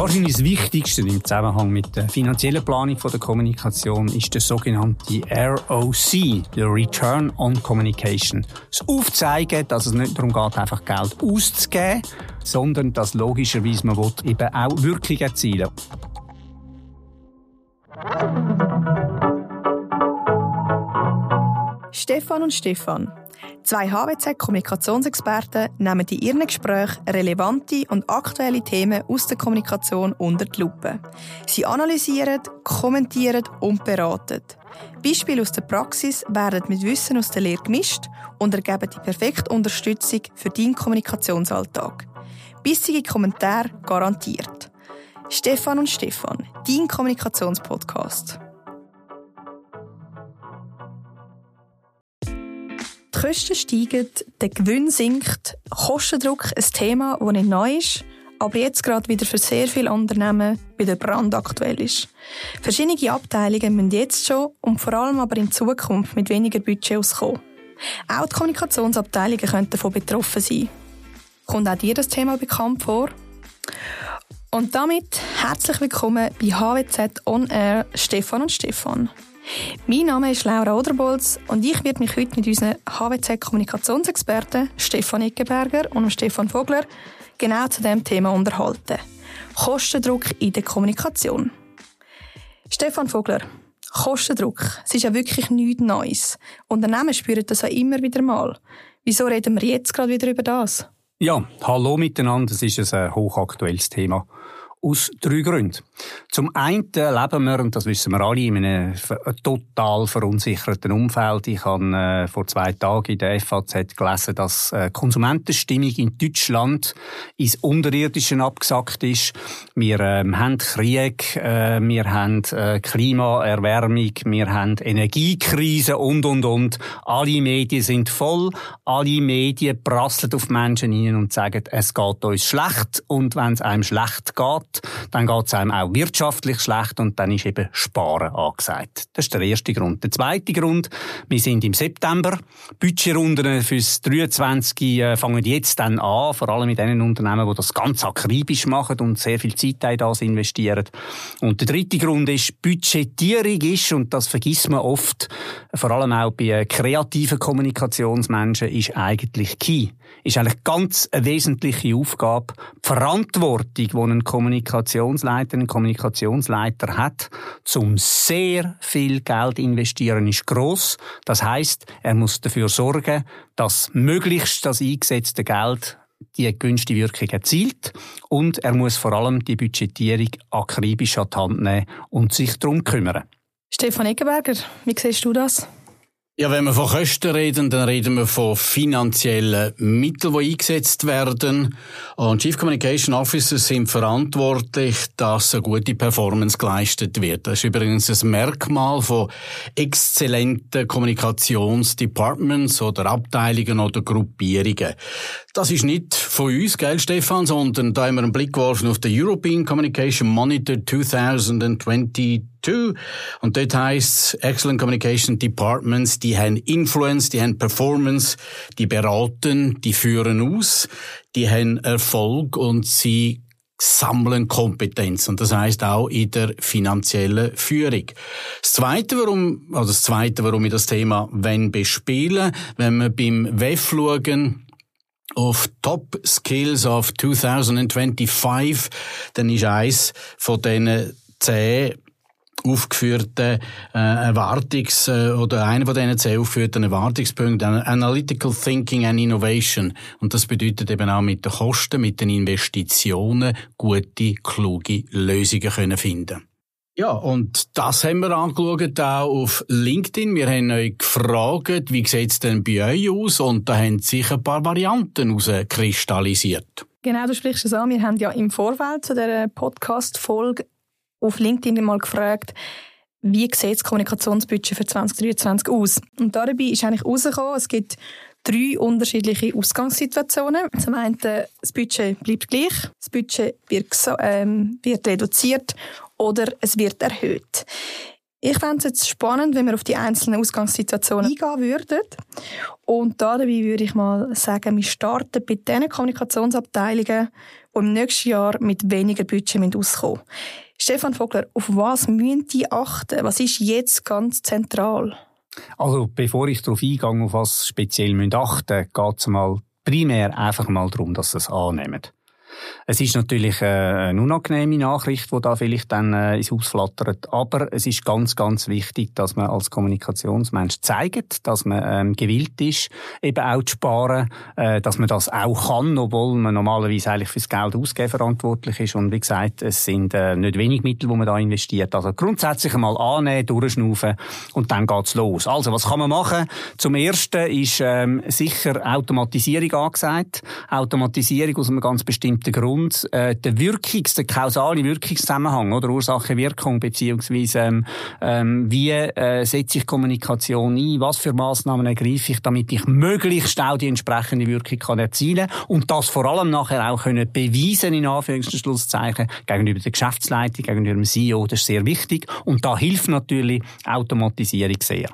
Wahrscheinlich das Wichtigste im Zusammenhang mit der finanziellen Planung der Kommunikation ist der sogenannte ROC, der Return on Communication. Das Aufzeigen, dass es nicht darum geht, einfach Geld auszugeben, sondern dass logischerweise man will, eben auch wirklich erzielen Stefan und Stefan. Zwei HWZ-Kommunikationsexperten nehmen in ihren Gesprächen relevante und aktuelle Themen aus der Kommunikation unter die Lupe. Sie analysieren, kommentieren und beraten. Beispiele aus der Praxis werden mit Wissen aus der Lehre gemischt und ergeben die perfekte Unterstützung für deinen Kommunikationsalltag. Bissige Kommentare garantiert. Stefan und Stefan, dein Kommunikationspodcast. Die Kosten steigen, der Gewinn sinkt, Kostendruck ein Thema, das nicht neu ist, aber jetzt gerade wieder für sehr viele Unternehmen wieder brandaktuell ist. Verschiedene Abteilungen müssen jetzt schon und vor allem aber in Zukunft mit weniger Budget auskommen. Auch die Kommunikationsabteilungen könnten davon betroffen sein. Kommt auch dir das Thema bekannt vor? Und damit herzlich willkommen bei HWZ On Air Stefan und Stefan. Mein Name ist Laura Oderbolz und ich werde mich heute mit unseren HWZ-Kommunikationsexperten Stefan Eckenberger und Stefan Vogler genau zu dem Thema unterhalten. Kostendruck in der Kommunikation. Stefan Vogler, Kostendruck, es ist ja wirklich nichts Neues. Unternehmen spüren das ja immer wieder mal. Wieso reden wir jetzt gerade wieder über das? Ja, hallo miteinander, das ist ein hochaktuelles Thema. Aus drei Gründen. Zum einen leben wir, und das wissen wir alle, in einem total verunsicherten Umfeld. Ich habe äh, vor zwei Tagen in der FAZ gelesen, dass äh, Konsumentenstimmung in Deutschland ins Unterirdische abgesackt ist. Wir ähm, haben Krieg, äh, wir haben Klimaerwärmung, wir haben Energiekrise und, und, und. Alle Medien sind voll. Alle Medien prasseln auf Menschen hin und sagen, es geht uns schlecht. Und wenn es einem schlecht geht, dann geht es einem auch wirtschaftlich schlecht und dann ist eben Sparen angesagt. Das ist der erste Grund. Der zweite Grund, wir sind im September. Budgetrunden fürs 23 äh, fangen jetzt dann an, vor allem mit den Unternehmen, die das ganz akribisch machen und sehr viel Zeit in das investieren. Und der dritte Grund ist, Budgetierung ist, und das vergisst man oft, vor allem auch bei kreativen Kommunikationsmenschen, ist eigentlich key. Ist eigentlich ganz eine wesentliche Aufgabe. Die Verantwortung, die ein Kommunikationsleiter, ein Kommunikationsleiter hat, zum sehr viel Geld investieren, ist groß. Das heißt, er muss dafür sorgen, dass möglichst das eingesetzte Geld die gewünschte Wirkung erzielt und er muss vor allem die Budgetierung akribisch an die Hand nehmen und sich darum kümmern. Stefan Eggenberger, wie siehst du das? Ja, wenn wir von Kosten reden, dann reden wir von finanziellen Mitteln, die eingesetzt werden. Und Chief Communication Officers sind verantwortlich, dass eine gute Performance geleistet wird. Das ist übrigens ein Merkmal von exzellenten Kommunikationsdepartments oder Abteilungen oder Gruppierungen. Das ist nicht von uns, gell, Stefan, sondern da haben wir einen Blick geworfen auf den European Communication Monitor 2022. Und dort heisst Excellent Communication Departments, die haben Influence, die haben Performance, die beraten, die führen aus, die haben Erfolg und sie sammeln Kompetenz. Und das heißt auch in der finanziellen Führung. Das zweite, warum, also das zweite, warum wir das Thema wenn bespielen, wenn wir beim WEF schauen, auf Top Skills of 2025, dann ist eins von diesen zehn aufgeführten äh, Erwartungs- äh, oder einer von diesen zehn aufgeführten Erwartungspunkten Analytical Thinking and Innovation und das bedeutet eben auch mit den Kosten, mit den Investitionen gute, kluge Lösungen können finden. Ja, und das haben wir angeschaut auch auf LinkedIn. Wir haben euch gefragt, wie sieht es denn bei euch aus? Und da haben sich ein paar Varianten herauskristallisiert. Genau, du sprichst es an. Wir haben ja im Vorfeld zu dieser Podcast-Folge auf LinkedIn mal gefragt, wie sieht das Kommunikationsbudget für 2023 aus? Und dabei ist eigentlich herausgekommen, es gibt drei unterschiedliche Ausgangssituationen. Zum einen, das Budget bleibt gleich, das Budget wird, ähm, wird reduziert oder es wird erhöht. Ich fände es jetzt spannend, wenn wir auf die einzelnen Ausgangssituationen eingehen würden. Und da dabei würde ich mal sagen, wir starten bei den Kommunikationsabteilungen, die im nächsten Jahr mit weniger Budget auskommen Stefan Vogler, auf was müssen die achten? Was ist jetzt ganz zentral? Also, bevor ich darauf eingehe, auf was speziell achten müssen, geht es mal primär einfach mal darum, dass sie es annehmen. Es ist natürlich äh, eine unangenehme Nachricht, die da vielleicht dann äh, ins Haus flattert. Aber es ist ganz, ganz wichtig, dass man als Kommunikationsmensch zeigt, dass man ähm, gewillt ist, eben auch zu sparen, äh, dass man das auch kann, obwohl man normalerweise eigentlich fürs Geld ausgeben verantwortlich ist. Und wie gesagt, es sind äh, nicht wenig Mittel, die man da investiert. Also grundsätzlich einmal annehmen, durchschnaufen und dann geht's los. Also, was kann man machen? Zum Ersten ist ähm, sicher Automatisierung angesagt. Automatisierung aus einem ganz bestimmten der Grund, äh, der Wirkungs-, der kausale Wirkungszusammenhang, oder? Ursache-Wirkung, beziehungsweise ähm, ähm, wie äh, setze ich Kommunikation ein, was für Massnahmen ergreife ich, damit ich möglichst auch die entsprechende Wirkung kann erzielen und das vor allem nachher auch können beweisen, in Anführungs- und Schlusszeichen, gegenüber der Geschäftsleitung, gegenüber dem CEO, das ist sehr wichtig. Und da hilft natürlich Automatisierung sehr.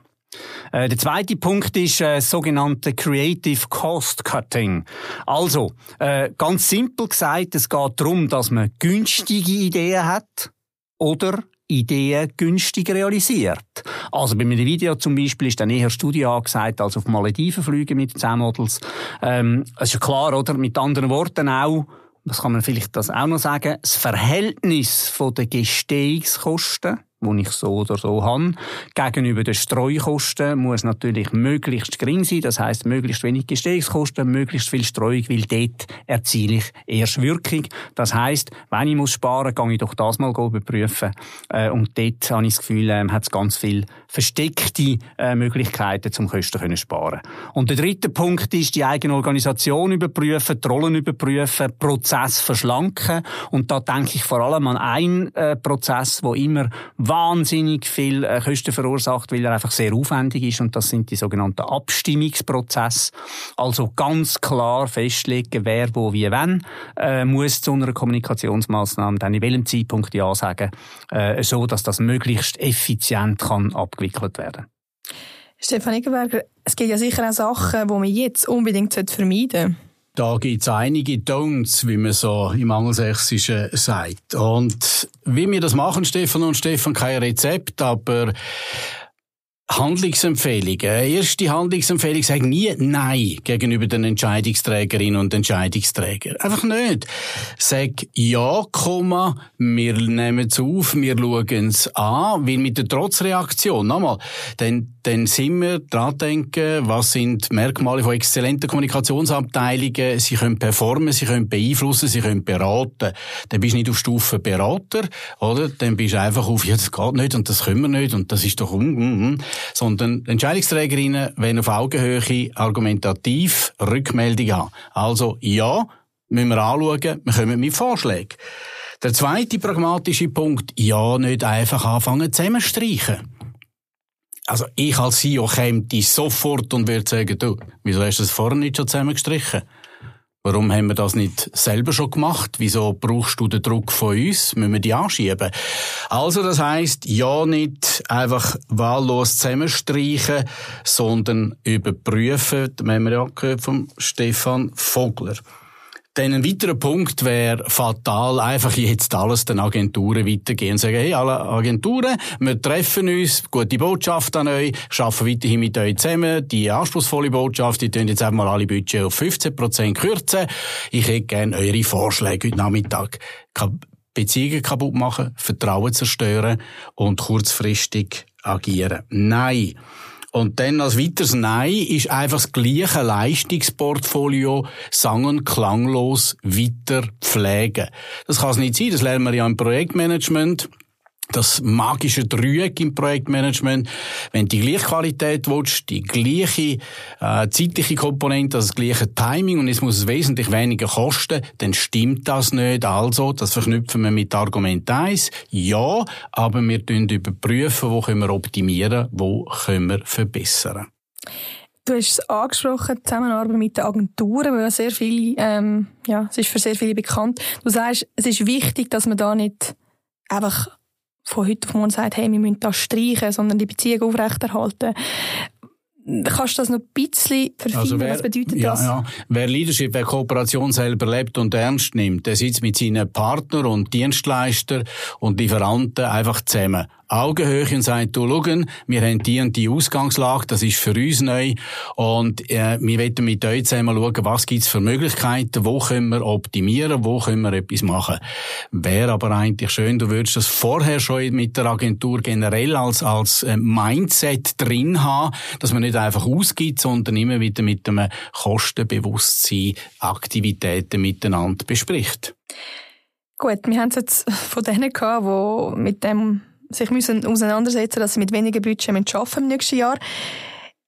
Äh, der zweite Punkt ist äh, sogenannte Creative Cost Cutting. Also, äh, ganz simpel gesagt, es geht darum, dass man günstige Ideen hat oder Ideen günstig realisiert. Also bei einem Video zum Beispiel ist dann eher Studie angesagt, als auf Malediven fliegen mit 10 Models. Ähm, ist ja klar, oder? Mit anderen Worten auch, das kann man vielleicht das auch noch sagen, das Verhältnis von den Gestehungskosten die ich so oder so habe. Gegenüber den Streukosten muss natürlich möglichst gering sein. Das heißt möglichst wenig Gestehungskosten, möglichst viel Streuung, weil dort erziele ich erst Wirkung. Das heißt, wenn ich muss sparen, gehe ich doch das mal überprüfen. Äh, und dort habe ich das Gefühl, äh, hat es ganz viele versteckte äh, Möglichkeiten, zum Kosten zu sparen. Und der dritte Punkt ist, die eigene Organisation überprüfen, die Rollen überprüfen, Prozess verschlanken. Und da denke ich vor allem an einen äh, Prozess, wo immer wahnsinnig viel äh, Kosten verursacht, weil er einfach sehr aufwendig ist und das sind die sogenannten Abstimmungsprozesse. Also ganz klar festlegen, wer wo wie wenn äh, muss zu einer Kommunikationsmaßnahme dann in welchem Zeitpunkt ja sagen, äh, so dass das möglichst effizient kann abgewickelt werden. Stefan Eckenberger, es gibt ja sicher auch Sachen, die man jetzt unbedingt vermeiden sollte. Da gibt's einige Don'ts, wie man so im Angelsächsischen sagt. Und wie wir das machen, Stefan und Stefan, kein Rezept, aber Handlungsempfehlungen. Erste Handlungsempfehlung sagt nie Nein gegenüber den Entscheidungsträgerinnen und Entscheidungsträgern. Einfach nicht. Sag Ja, wir nehmen es auf, wir schauen es an, weil mit der Trotzreaktion, nochmal, dann, dann sind wir dran denken, was sind Merkmale von exzellenten Kommunikationsabteilungen, sie können performen, sie können beeinflussen, sie können beraten. Dann bist du nicht auf Stufe Berater, oder? Dann bist du einfach auf, ja, das geht nicht und das können wir nicht und das ist doch, mm, mm, mm sondern Entscheidungsträgerinnen wollen auf Augenhöhe argumentativ Rückmeldung haben. Also ja, müssen wir anschauen, wir kommen mit Vorschlägen. Der zweite pragmatische Punkt, ja, nicht einfach anfangen zusammenstreichen. Also ich als CEO käme sofort und würde sagen, du, wieso hast du das vorher nicht schon zusammengestrichen? Warum haben wir das nicht selber schon gemacht? Wieso brauchst du den Druck von uns? Müssen wir die anschieben? Also, das heißt, ja nicht einfach wahllos zusammenstreichen, sondern überprüfen. Das haben wir ja gehört von Stefan Vogler. Dann ein weiterer Punkt wäre fatal, einfach jetzt alles den Agenturen weitergehen und sagen, hey, alle Agenturen, wir treffen uns, gute Botschaft an euch, arbeiten weiterhin mit euch zusammen, die anspruchsvolle Botschaft, die tun jetzt einfach mal alle Budget auf 15% kürzen. Ich hätte gerne eure Vorschläge heute Nachmittag. Beziehungen kaputt machen, Vertrauen zerstören und kurzfristig agieren. Nein. Und dann als weiteres Nein ist einfach das gleiche Leistungsportfolio sang- und klanglos weiter pflegen. Das kann es nicht sein, das lernen wir ja im Projektmanagement das magische Dreieck im Projektmanagement. Wenn du die gleiche Qualität willst, die gleiche äh, zeitliche Komponente, also das gleiche Timing und es muss es wesentlich weniger kosten, dann stimmt das nicht. Also, das verknüpfen wir mit Argument 1. Ja, aber wir überprüfen, wo können wir optimieren, wo können wir verbessern. Du hast es angesprochen, die Zusammenarbeit mit den Agenturen, weil ja sehr viel, ähm, ja, es ist für sehr viele bekannt. Du sagst, es ist wichtig, dass man da nicht einfach von heute auf morgen sagt, hey, wir müssen das streichen, sondern die Beziehung aufrechterhalten. Kannst du das noch ein bisschen verfeinern? Also wer, Was bedeutet ja, das? Ja. Wer Leadership, wer Kooperation selber lebt und ernst nimmt, der sitzt mit seinen Partnern und Dienstleister und Lieferanten einfach zusammen. Augenhöhe und sagt, du, schau, wir haben die und die Ausgangslage, das ist für uns neu und äh, wir wollen mit euch zusammen schauen, was gibt's für Möglichkeiten, wo können wir optimieren, wo können wir etwas machen. Wäre aber eigentlich schön, du würdest das vorher schon mit der Agentur generell als, als äh, Mindset drin haben, dass man nicht einfach ausgibt, sondern immer wieder mit einem Kostenbewusstsein Aktivitäten miteinander bespricht. Gut, wir haben es jetzt von denen gehabt, die mit dem sich müssen auseinandersetzen dass sie mit weniger Budget arbeiten im nächsten Jahr.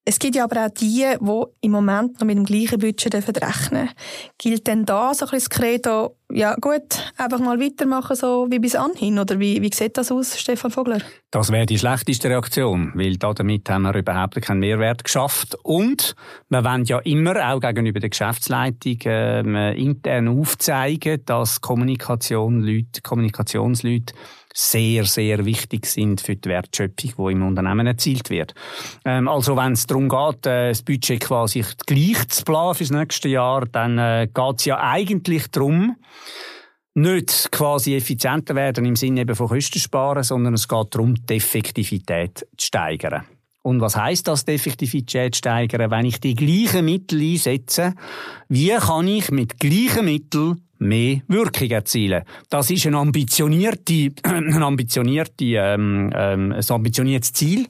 Es gibt ja aber auch die, die im Moment noch mit dem gleichen Budget rechnen Gilt denn da so ein bisschen das Credo, ja gut, einfach mal weitermachen, so wie bis anhin? Oder wie, wie sieht das aus, Stefan Vogler? Das wäre die schlechteste Reaktion, weil damit haben wir überhaupt keinen Mehrwert geschafft. Und wir wollen ja immer auch gegenüber der Geschäftsleitung ähm, intern aufzeigen, dass Kommunikation Leute, Kommunikationsleute sehr, sehr wichtig sind für die Wertschöpfung, die im Unternehmen erzielt wird. Ähm, also wenn es darum geht, äh, das Budget quasi gleich zu planen fürs nächste Jahr, dann äh, geht es ja eigentlich darum, nicht quasi effizienter werden im Sinne eben von Kosten sparen, sondern es geht darum, die Effektivität zu steigern. Und was heißt das, die Effektivität zu steigern? Wenn ich die gleichen Mittel einsetze, wie kann ich mit gleichen Mitteln mehr Wirkung erzielen. Das ist ein ambitionierte, ein ambitionierte, ähm, ähm, ein ambitioniertes Ziel,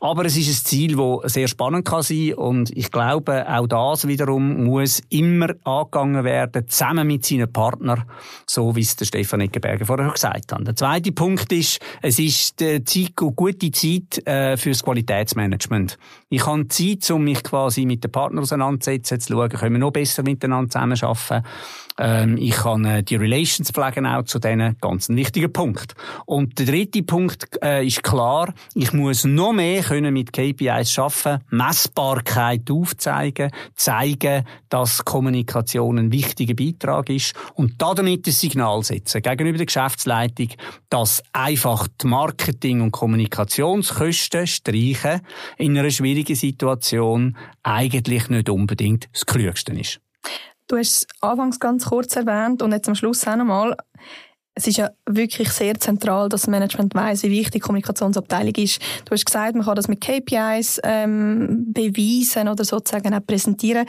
aber es ist ein Ziel, das sehr spannend kann sein und ich glaube, auch das wiederum muss immer angegangen werden, zusammen mit seinen Partnern, so wie es der Stefan Eckenberger vorher gesagt hat. Der zweite Punkt ist, es ist die Zeit, gute Zeit äh, fürs Qualitätsmanagement. Ich habe Zeit, um mich quasi mit den Partnern auseinanderzusetzen, zu schauen, können wir noch besser miteinander zusammenarbeiten. Ähm, ich kann äh, die Relations pflegen auch zu denen. Ganz ein wichtiger Punkt. Und der dritte Punkt äh, ist klar, ich muss noch mehr können mit KPIs schaffen, Messbarkeit aufzeigen, zeigen, dass Kommunikation ein wichtiger Beitrag ist und damit ein Signal setzen gegenüber der Geschäftsleitung, dass einfach die Marketing- und Kommunikationskosten streichen in einer schwierigen Situation eigentlich nicht unbedingt das Klügste ist. Du hast es anfangs ganz kurz erwähnt und jetzt am Schluss auch nochmal. Es ist ja wirklich sehr zentral, dass das Management weiß, wie wichtig die Kommunikationsabteilung ist. Du hast gesagt, man kann das mit KPIs ähm, beweisen oder sozusagen auch präsentieren.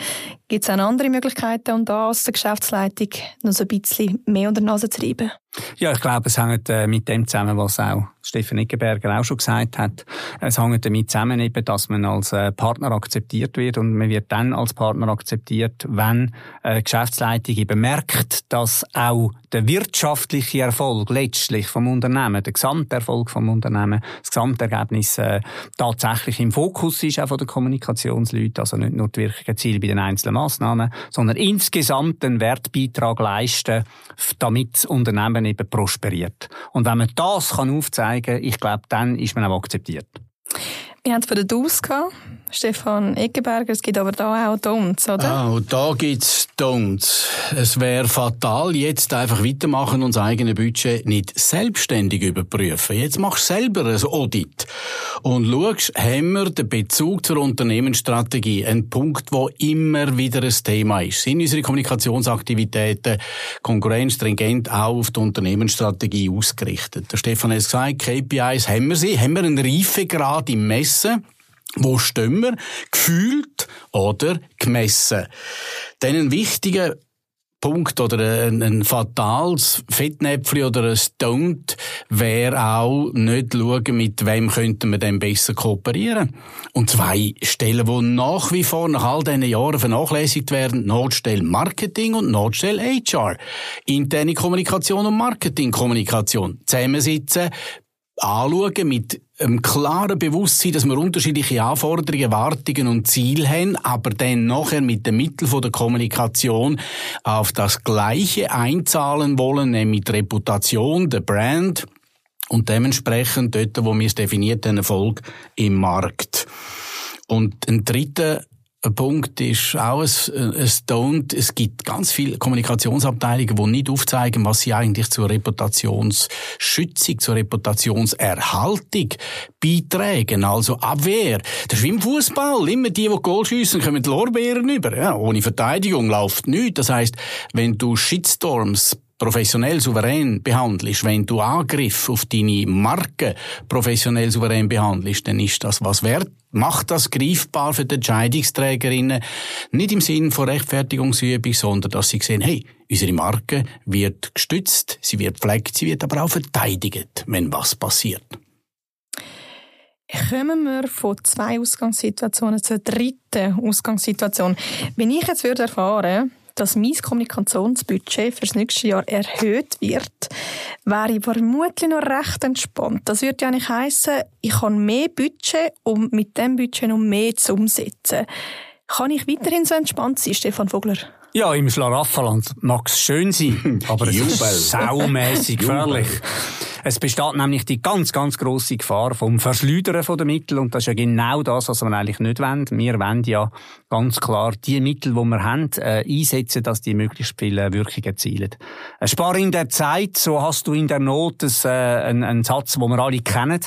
Gibt es auch andere Möglichkeiten, um das der Geschäftsleitung noch so ein bisschen mehr unter die Nase zu reiben? Ja, ich glaube, es hängt äh, mit dem zusammen, was auch Stefan Eckenberger auch schon gesagt hat. Es hängt damit zusammen, eben, dass man als äh, Partner akzeptiert wird und man wird dann als Partner akzeptiert, wenn äh, Geschäftsleitung eben merkt, dass auch der wirtschaftliche Erfolg letztlich vom Unternehmen, der Gesamterfolg vom Unternehmen, das Gesamtergebnis äh, tatsächlich im Fokus ist auch von der Kommunikationsleute, also nicht nur die wirklichen Ziele bei den einzelnen Massnahmen, sondern insgesamt einen Wertbeitrag leisten, damit das Unternehmen eben prosperiert. Und wenn man das kann aufzeigen kann, ich glaube, dann ist man auch akzeptiert. Wir haben es von den Do's gehabt, Stefan Eckenberger. Es gibt aber da auch Don'ts, oder? Und da gibt's Don'ts. Es wäre fatal, jetzt einfach weitermachen und das eigene Budget nicht selbstständig überprüfen. Jetzt machst du selber ein Audit und schaust, haben wir den Bezug zur Unternehmensstrategie, ein Punkt, wo immer wieder ein Thema ist. Sind unsere Kommunikationsaktivitäten konkurrenzstringent auch auf die Unternehmensstrategie ausgerichtet? Der Stefan hat gesagt, KPIs haben wir sie, haben wir einen Reifegrad im Messen? Wo stehen wir? Gefühlt oder gemessen? Dann ein wichtiger Punkt oder ein, ein fatales Fettnäpfchen oder ein Stunt wäre auch nicht schauen, mit wem könnten wir denn besser kooperieren. Und zwei Stellen, die nach wie vor nach all diesen Jahren vernachlässigt werden, Notstelle Marketing und Notstelle HR. Interne Kommunikation und Marketingkommunikation. Zusammensitzen, anschauen mit einem klaren Bewusstsein, dass wir unterschiedliche Anforderungen, Erwartungen und Ziele haben, aber dann nachher mit den Mitteln der Kommunikation auf das Gleiche einzahlen wollen, nämlich die Reputation, der Brand und dementsprechend dort, wo wir es definiert haben, Erfolg im Markt. Und ein dritter ein Punkt ist auch ein, ein Don't. Es gibt ganz viele Kommunikationsabteilungen, die nicht aufzeigen, was sie eigentlich zur Reputationsschützung, zur Reputationserhaltung beitragen. Also Abwehr. Das ist wie im Fußball. Immer die, die Goal schiessen, kommen die Lorbeeren über. Ja, ohne Verteidigung läuft nichts. Das heißt, wenn du Shitstorms professionell souverän behandelst, wenn du Angriff auf deine Marke professionell souverän behandelst, dann ist das was wert. Macht das greifbar für die Entscheidungsträgerinnen. Nicht im Sinn von Rechtfertigungsübung, sondern dass sie sehen, hey, unsere Marke wird gestützt, sie wird pflegt, sie wird aber auch verteidigt, wenn was passiert. Kommen wir von zwei Ausgangssituationen zur dritten Ausgangssituation. Wenn ich jetzt würde erfahren dass mein Kommunikationsbudget für das nächste Jahr erhöht wird, wäre ich vermutlich noch recht entspannt. Das würde ja nicht heissen, ich habe mehr Budget, um mit dem Budget noch mehr zu umsetzen. Kann ich weiterhin so entspannt sein, Stefan Vogler? Ja, im Schlaraffenland mag es schön sein, aber es ist saumässig gefährlich. Es besteht nämlich die ganz, ganz grosse Gefahr vom Verschleudern der Mittel und das ist ja genau das, was wir eigentlich nicht wollen. Wir wollen ja ganz klar die Mittel, die wir haben, äh, einsetzen, dass die möglichst viele Wirkungen erzielen. Äh, Spar in der Zeit, so hast du in der Not das, äh, einen, einen Satz, den wir alle kennen.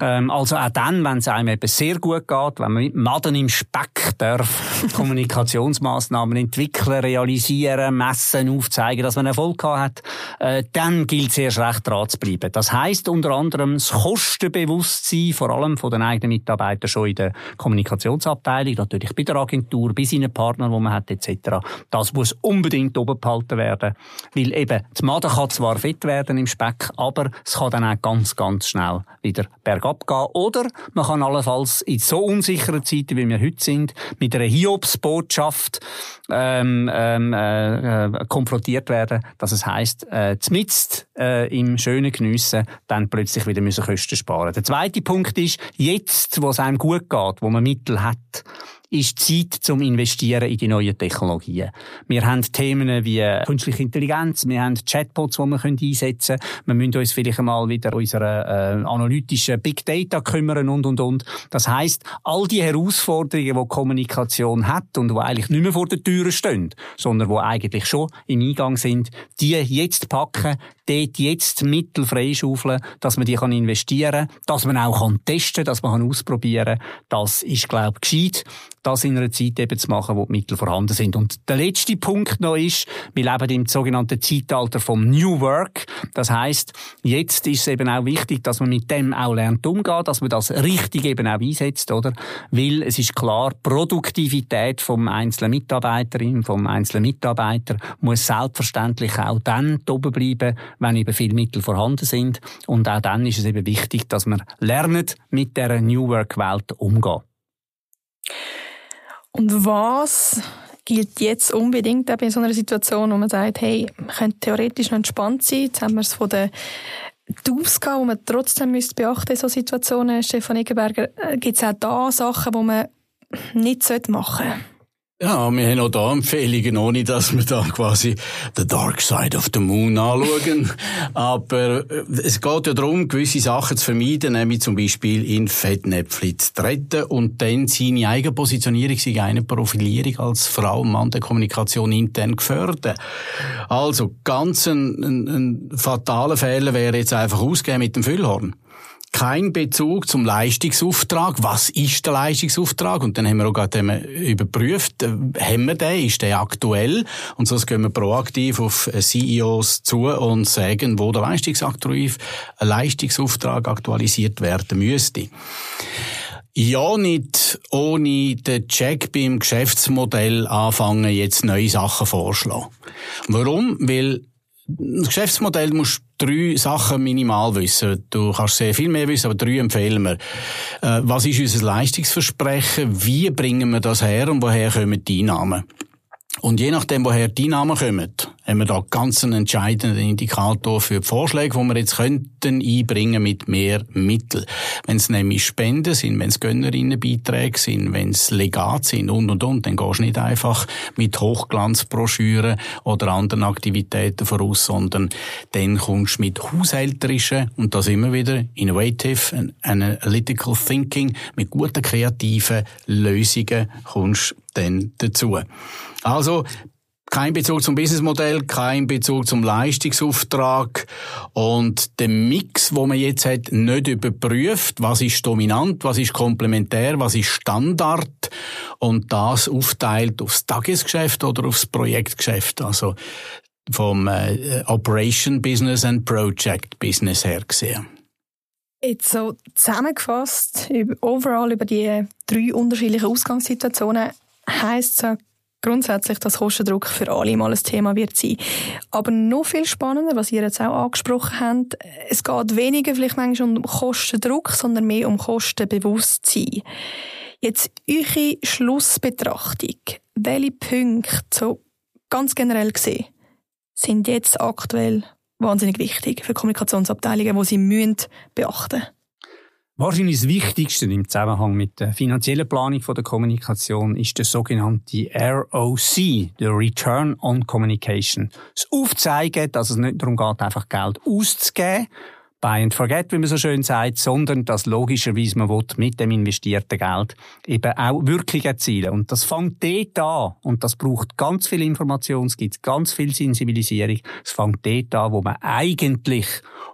Ähm, also auch dann, wenn es einem eben sehr gut geht, wenn man mit Maden im Speck darf Kommunikationsmaßnahmen entwickeln, realisieren, messen, aufzeigen, dass man Erfolg gehabt hat, äh, dann gilt es erst recht dran zu bleiben. Das heißt unter anderem das Kostenbewusstsein, vor allem von den eigenen Mitarbeitern schon in der Kommunikationsabteilung, natürlich bei der Agentur, bei seinen Partnern, die man hat, etc. Das muss unbedingt oben behalten werden, weil eben die Made kann zwar fett werden im Speck, aber es kann dann auch ganz, ganz schnell wieder bergab gehen. Oder man kann allenfalls in so unsicheren Zeiten, wie wir heute sind, mit einer Hiobsbotschaft ähm, ähm, äh, äh, konfrontiert werden, dass es heisst, äh, zmitzt äh, im schönen Genuss müssen dann plötzlich wieder müssen Kosten sparen. Der zweite Punkt ist, jetzt, wo es einem gut geht, wo man Mittel hat, ist Zeit zum Investieren in die neuen Technologien. Wir haben Themen wie künstliche Intelligenz, wir haben Chatbots, die wir einsetzen können. Wir müssen uns vielleicht einmal wieder unsere äh, analytischen Big Data kümmern und, und, und. Das heißt, all die Herausforderungen, die Kommunikation hat und die eigentlich nicht mehr vor der Tür stehen, sondern die eigentlich schon im Eingang sind, die jetzt packen, dort jetzt Mittel freischaufeln, dass man die investieren kann, dass man auch testen kann, dass man ausprobieren kann. Das ist, glaube ich, gescheit das in einer Zeit eben zu machen, wo die Mittel vorhanden sind. Und der letzte Punkt noch ist, wir leben im sogenannten Zeitalter vom New Work. Das heißt, jetzt ist es eben auch wichtig, dass man mit dem auch lernt umgehen, dass man das richtig eben auch einsetzt, oder? Weil es ist klar, Produktivität vom einzelnen Mitarbeiterin, vom einzelnen Mitarbeiter muss selbstverständlich auch dann oben bleiben, wenn eben viele Mittel vorhanden sind. Und auch dann ist es eben wichtig, dass man lernt, mit der New Work Welt umgehen. Und was gilt jetzt unbedingt in so einer Situation, wo man sagt, hey, man könnte theoretisch noch entspannt sein. Jetzt haben wir es von der die Ausgabe, die man trotzdem müsste beachten in solchen Situationen, Stefan Egenberger, äh, gibt es auch da Sachen, die man nicht machen sollte? Ja, wir haben auch da Empfehlungen, ohne dass wir da quasi the dark side of the moon anschauen. Aber äh, es geht ja darum, gewisse Sachen zu vermeiden, nämlich zum Beispiel in Fettnäpfchen zu treten und dann seine eigene Positionierung, seine eigene Profilierung als Frau und Mann der Kommunikation intern gefördern. Also, ganz ein, ein, ein fataler Fehler wäre jetzt einfach ausgehen mit dem Füllhorn kein Bezug zum Leistungsauftrag. Was ist der Leistungsauftrag? Und dann haben wir auch gerade überprüft, äh, haben wir den, ist der aktuell? Und sonst gehen wir proaktiv auf CEOs zu und sagen, wo der Leistungsauftrag aktualisiert werden müsste. Ja, nicht ohne den Check beim Geschäftsmodell anfangen, jetzt neue Sachen vorschlagen. Warum? Weil das Geschäftsmodell muss drei Sachen minimal wissen. Du kannst sehr viel mehr wissen, aber drei empfehlen wir. Äh, was ist unser Leistungsversprechen? Wie bringen wir das her und woher kommen die Einnahmen? Und je nachdem, woher die Namen kommen, haben wir da ganz einen entscheidenden Indikator für die Vorschläge, die wir jetzt könnten einbringen mit mehr Mitteln. Wenn es nämlich Spenden sind, wenn es Gönnerinnenbeiträge sind, wenn es Legat sind und und und, dann gehst du nicht einfach mit Hochglanzbroschüren oder anderen Aktivitäten voraus, sondern dann kommst du mit haushälterischen und das immer wieder innovative, analytical thinking, mit guten kreativen Lösungen kommst dann dazu. Also, kein Bezug zum Businessmodell, kein Bezug zum Leistungsauftrag und der Mix, wo man jetzt hat, nicht überprüft, was ist dominant, was ist komplementär, was ist Standard und das aufteilt aufs Tagesgeschäft oder aufs Projektgeschäft, also vom äh, Operation Business and Project Business her gesehen. Jetzt so zusammengefasst, overall über die drei unterschiedlichen Ausgangssituationen, heisst es grundsätzlich, dass Kostendruck für alle mal ein Thema wird sein. Aber noch viel spannender, was ihr jetzt auch angesprochen habt, es geht weniger vielleicht manchmal um Kostendruck, sondern mehr um Kostenbewusstsein. Jetzt eure Schlussbetrachtung. Welche Punkte, so ganz generell gesehen, sind jetzt aktuell wahnsinnig wichtig für Kommunikationsabteilungen, die sie beachten müssen? Wahrscheinlich das Wichtigste im Zusammenhang mit der finanziellen Planung der Kommunikation ist der sogenannte ROC, der Return on Communication. Das Aufzeigen, dass es nicht darum geht, einfach Geld auszugeben, buy and forget, wie man so schön sagt, sondern dass logischerweise man will, mit dem investierten Geld eben auch wirklich erzielen. Und das fängt dort an. Und das braucht ganz viel Information, es gibt ganz viel Sensibilisierung. Es fängt dort an, wo man eigentlich,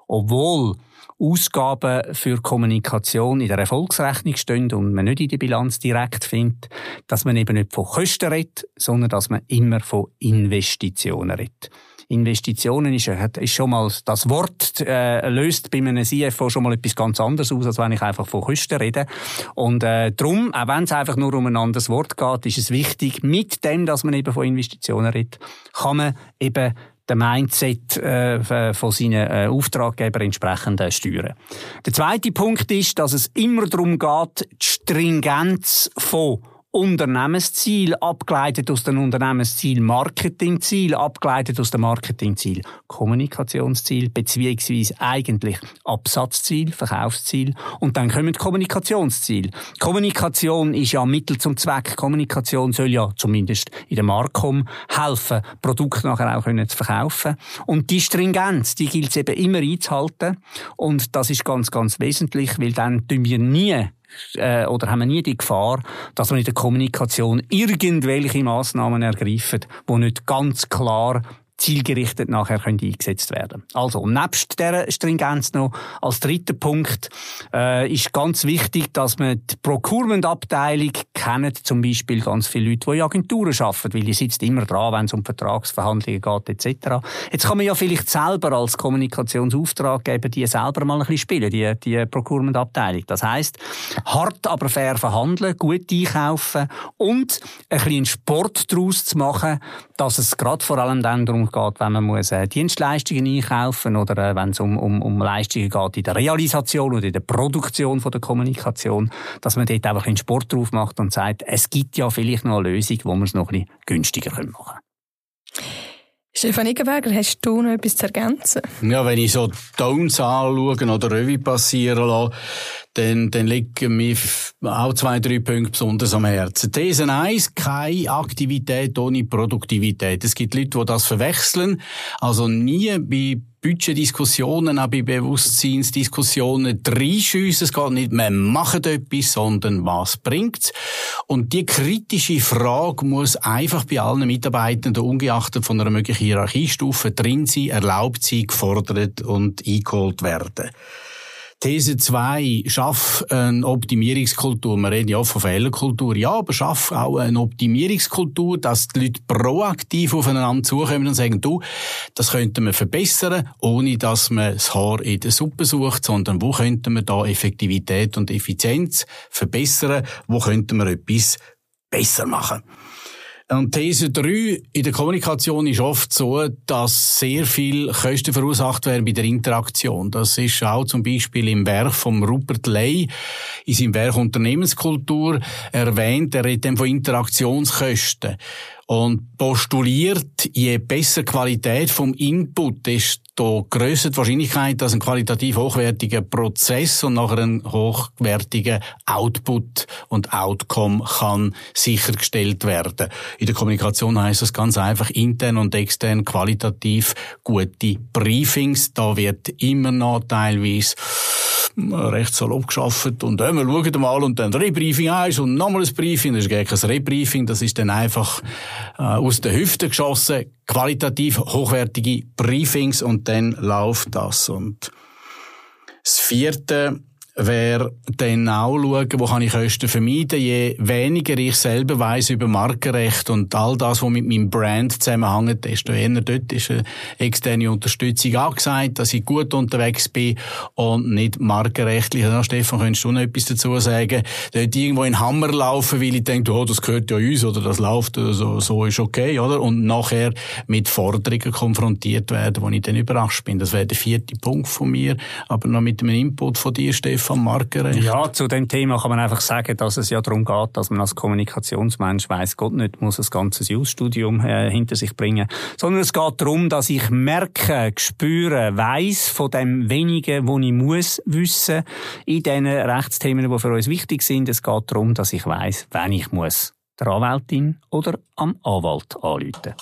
obwohl Ausgaben für Kommunikation in der Erfolgsrechnung stehen und man nicht in die Bilanz direkt findet, dass man eben nicht von Kosten redet, sondern dass man immer von Investitionen redet. Investitionen ist, ist schon mal, das Wort äh, löst bei einem CFO schon mal etwas ganz anderes aus, als wenn ich einfach von Kosten rede. Und äh, darum, auch wenn es einfach nur um ein anderes Wort geht, ist es wichtig, mit dem, dass man eben von Investitionen redet, kann man eben den Mindset äh, von seinen äh, Auftraggebern entsprechend äh, steuern. Der zweite Punkt ist, dass es immer darum geht, die Stringenz von Unternehmensziel, abgeleitet aus dem Unternehmensziel Marketingziel, abgeleitet aus dem Marketingziel Kommunikationsziel, beziehungsweise eigentlich Absatzziel, Verkaufsziel und dann kommen Kommunikationsziel. Kommunikation ist ja Mittel zum Zweck. Kommunikation soll ja zumindest in der Markom helfen, Produkte nachher auch können zu verkaufen. Und die Stringenz, die gilt es eben immer einzuhalten und das ist ganz, ganz wesentlich, weil dann tun wir nie äh, oder haben wir nie die Gefahr, dass wir in der Kommunikation irgendwelche Massnahmen ergreifen, die nicht ganz klar zielgerichtet nachher können eingesetzt werden. Also, nebst der Stringenz noch als dritter Punkt äh, ist ganz wichtig, dass man die Procurement-Abteilung kennt, zum Beispiel ganz viele Leute, die in Agenturen arbeiten, weil die sitzt immer dran, wenn es um Vertragsverhandlungen geht etc. Jetzt kann man ja vielleicht selber als Kommunikationsauftraggeber die selber mal ein bisschen spielen, die, die Procurement-Abteilung. Das heißt, hart aber fair verhandeln, gut einkaufen und ein bisschen Sport daraus zu machen, dass es gerade vor allem dann darum geht, wenn man muss, äh, Dienstleistungen einkaufen oder äh, wenn es um, um, um Leistungen geht in der Realisation oder in der Produktion von der Kommunikation, dass man dort einfach einen Sport drauf macht und sagt, es gibt ja vielleicht noch eine Lösung, wo man es noch ein bisschen günstiger machen können. Stefan Ickenberger, hast du noch etwas zu ergänzen? Ja, wenn ich so Tones anschaue oder Revue passieren lasse, dann, dann liegen mir auch zwei, drei Punkte besonders am Herzen. These 1, keine Aktivität ohne Produktivität. Es gibt Leute, die das verwechseln. Also nie bei Budgetdiskussionen, auch bei Bewusstseinsdiskussionen reinschiessen. Es geht nicht, wir machen etwas, sondern was bringt's? Und die kritische Frage muss einfach bei allen Mitarbeitenden, ungeachtet von einer möglichen Hierarchiestufe, drin sein, erlaubt sein, gefordert und eingeholt werden. These 2, schaff eine Optimierungskultur. Wir reden ja oft von Fehlerkultur. Ja, aber schaff auch eine Optimierungskultur, dass die Leute proaktiv aufeinander zukommen und sagen, du, das könnten wir verbessern, ohne dass man das Haar in der Suppe sucht, sondern wo könnten wir da Effektivität und Effizienz verbessern? Wo könnten wir etwas besser machen? Und These 3 in der Kommunikation ist oft so, dass sehr viel Kosten verursacht werden bei der Interaktion. Das ist auch zum Beispiel im Werk von Rupert Ley, in seinem Werk Unternehmenskultur erwähnt. Er redet dann von Interaktionskosten und postuliert, je besser Qualität vom Input, desto grösser die Wahrscheinlichkeit, dass ein qualitativ hochwertiger Prozess und nachher ein hochwertiger Output und Outcome kann sichergestellt werden. In der Kommunikation heißt das ganz einfach intern und extern qualitativ gute Briefings. Da wird immer noch teilweise recht salopp geschafft und äh, wir schauen mal und dann Rebriefing eins und nochmal ein Briefing, das ist gar kein Rebriefing, das ist dann einfach äh, aus der Hüfte geschossen, qualitativ hochwertige Briefings und dann läuft das. Und das vierte wäre dann auch schauen, wo kann ich Kosten vermeiden. Je weniger ich selber weiß über Markenrecht und all das, was mit meinem Brand zusammenhängt, desto eher dort ist eine externe Unterstützung angesagt, dass ich gut unterwegs bin und nicht markenrechtlich. Ja, Stefan, könntest du noch etwas dazu sagen? Dort irgendwo in Hammer laufen, weil ich denke, oh, das gehört ja uns oder das läuft oder so, so ist okay, oder? Und nachher mit Forderungen konfrontiert werden, wo ich dann überrascht bin. Das wäre der vierte Punkt von mir. Aber noch mit einem Input von dir, Stefan, vom Markenrecht? Ja, zu dem Thema kann man einfach sagen, dass es ja darum geht, dass man als Kommunikationsmensch weiß Gott nicht muss ein ganzes Jus-Studium äh, hinter sich bringen, sondern es geht darum, dass ich merke, spüre, weiß von dem wenigen, wo ich muss wissen in den Rechtsthemen, die für uns wichtig sind. Es geht darum, dass ich weiß, wenn ich muss der Anwältin oder am Anwalt anrufen.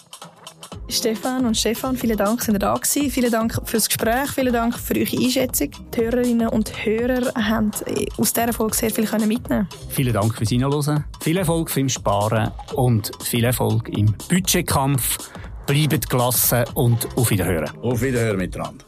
Stefan und Stefan, vielen Dank, sind ihr da gewesen. Vielen Dank fürs Gespräch, vielen Dank für eure Einschätzung. Die Hörerinnen und Hörer haben aus dieser Folge sehr viel mitnehmen Vielen Dank fürs Hinhören, viel Erfolg beim Sparen und viel Erfolg im Budgetkampf. Bleibt gelassen und auf Wiederhören. Auf Wiederhören miteinander.